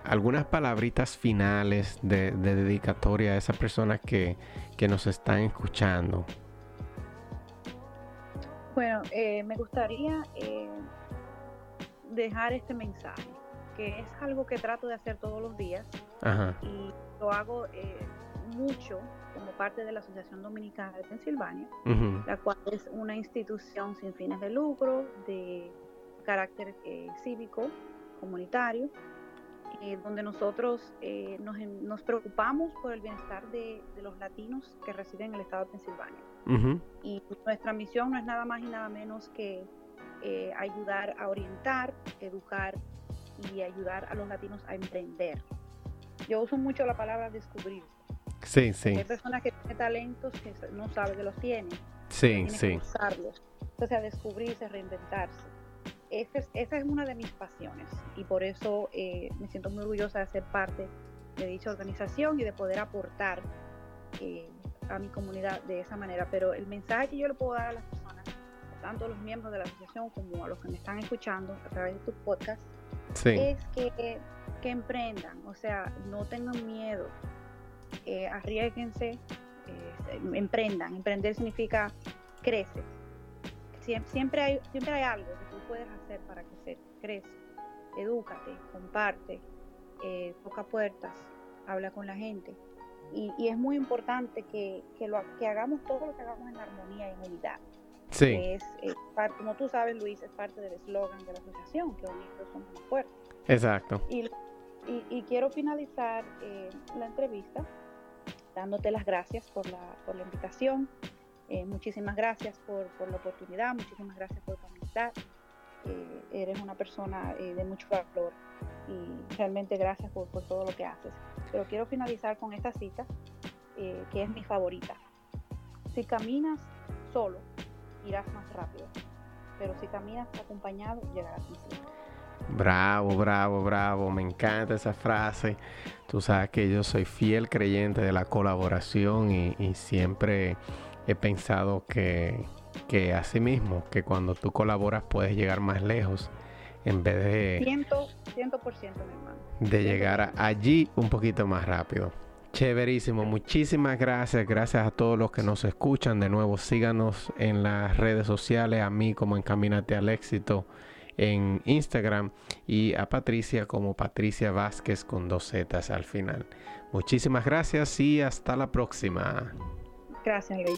algunas palabritas finales de, dedicatoria a esas personas que, nos están escuchando. Bueno, eh, me gustaría eh, dejar este mensaje, que es algo que trato de hacer todos los días. Y lo hago mucho como parte de la Asociación Dominicana de Pensilvania, la cual es una institución sin fines de lucro, de carácter cívico, comunitario, eh, donde nosotros eh, nos, preocupamos por el bienestar de, los latinos que residen en el estado de Pensilvania. Y nuestra misión no es nada más y nada menos que eh, ayudar a orientar, educar y ayudar a los latinos a emprender. Yo uso mucho la palabra descubrir. Sí, sí. Hay personas que tienen talentos que no saben que los tienen. Sí, sí. usarlos. Entonces, a descubrirse, reinventarse esa es, una de mis pasiones y por eso eh, me siento muy orgullosa de ser parte de dicha organización y de poder aportar eh, a mi comunidad de esa manera. Pero el mensaje que yo le puedo dar a las personas, tanto a los miembros de la asociación como a los que me están escuchando a través de tu podcast, es que, que, emprendan, o sea, no tengan miedo, eh, arriesguense, emprendan. Emprender significa crece. Siempre, hay, siempre hay algo puedes hacer para que se crezca? Edúcate, comparte, eh, toca puertas, habla con la gente. Y, es muy importante que, lo, que hagamos todo lo que hagamos en armonía y en unidad. Sí. es, eh, como tú sabes, Luis, es parte del eslogan de la asociación, que unidos somos más fuertes. Exacto. Y, y, quiero finalizar eh, la entrevista dándote las gracias por la, por la invitación. muchísimas gracias por, por, la oportunidad, muchísimas gracias por tu amistad eres una persona eh, de mucho valor y realmente gracias por, todo lo que haces. Pero quiero finalizar con esta cita, eh, que es mi favorita. Si caminas solo, irás más rápido, pero si caminas acompañado, llegarás más. Bravo, bravo, bravo. Me encanta esa frase. Tú sabes que yo soy fiel creyente de la colaboración y, siempre he pensado que, que así mismo, que cuando tú colaboras puedes llegar más lejos en vez de... 100%, 100% mi hermano. De llegar allí un poquito más rápido. Chéverísimo, muchísimas gracias, gracias a todos los que nos escuchan. De nuevo, síganos en las redes sociales, a mí como Encamínate al Éxito en Instagram y a Patricia como Patricia Vázquez con dos zetas al final. Muchísimas gracias y hasta la próxima. Gracias, Luis.